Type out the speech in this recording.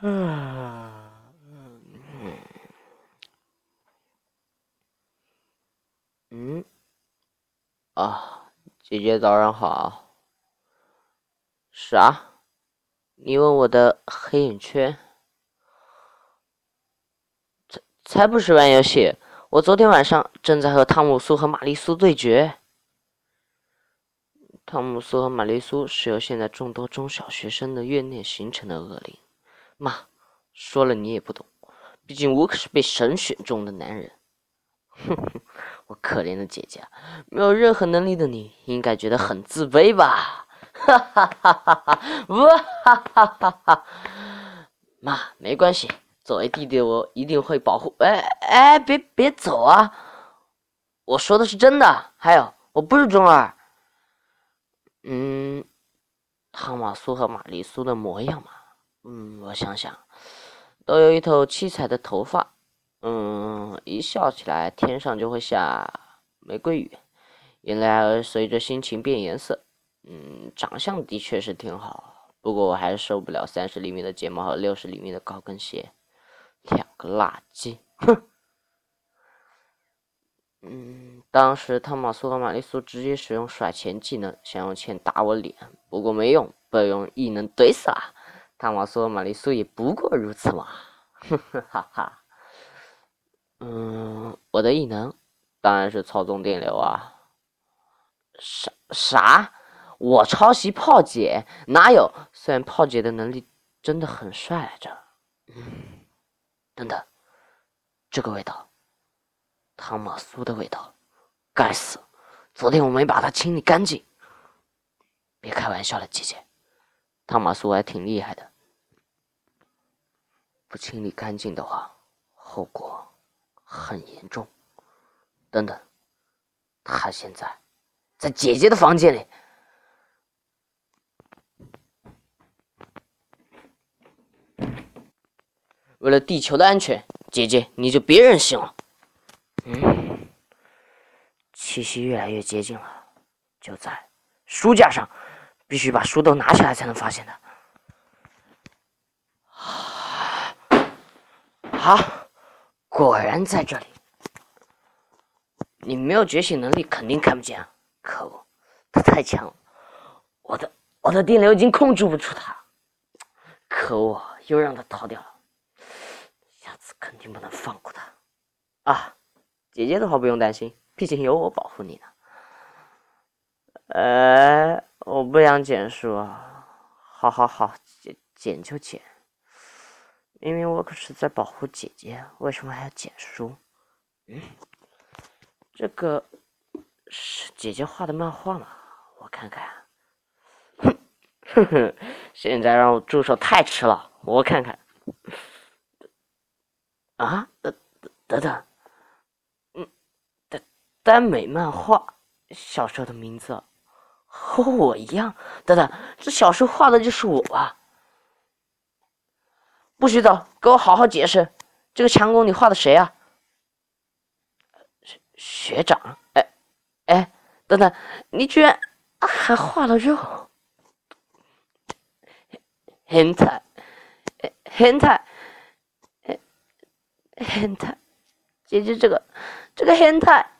嗯啊，姐姐早上好。啥？你问我的黑眼圈？才才不是玩游戏！我昨天晚上正在和汤姆苏和玛丽苏对决。汤姆苏和玛丽苏是由现在众多中小学生的怨念形成的恶灵。妈，说了你也不懂，毕竟我可是被神选中的男人。哼哼，我可怜的姐姐，没有任何能力的你，应该觉得很自卑吧？哈哈哈哈哈！哇哈哈哈哈！妈，没关系，作为弟弟，我一定会保护。哎哎，别别走啊！我说的是真的。还有，我不是中二。嗯，汤马苏和玛丽苏的模样嘛，嗯，我想想，都有一头七彩的头发，嗯，一笑起来天上就会下玫瑰雨，原来随着心情变颜色，嗯，长相的确是挺好，不过我还是受不了三十厘米的睫毛和六十厘米的高跟鞋，两个垃圾，哼。嗯，当时汤马苏和玛丽苏直接使用甩钱技能，想用钱打我脸，不过没用，被用异能怼死了。汤马苏玛丽苏也不过如此嘛，哈哈。嗯，我的异能当然是操纵电流啊。啥啥？我抄袭炮姐？哪有？虽然炮姐的能力真的很帅来着。嗯，等等，这个味道。汤马苏的味道，该死！昨天我没把它清理干净。别开玩笑了，姐姐，汤马苏还挺厉害的。不清理干净的话，后果很严重。等等，他现在在姐姐的房间里。为了地球的安全，姐姐你就别任性了。嗯，气息越来越接近了，就在书架上，必须把书都拿起来才能发现的。好，果然在这里。你没有觉醒能力，肯定看不见！可恶，他太强了，我的我的电流已经控制不住他。可恶，又让他逃掉了，下次肯定不能放过他。啊！姐姐的话不用担心，毕竟有我保护你呢。呃，我不想捡书啊，好好好，捡捡就捡。明明我可是在保护姐姐，为什么还要捡书？嗯，这个是姐姐画的漫画吗？我看看。哼，哼哼，现在让我住手太迟了，我看看。啊，等等等。耽美漫画，小时候的名字和我一样。等等，这小时候画的就是我啊？不许走，给我好好解释，这个强攻你画的谁啊？学学长？哎哎，等等，你居然还画了肉？很菜，很菜，很菜，姐姐这个这个很菜。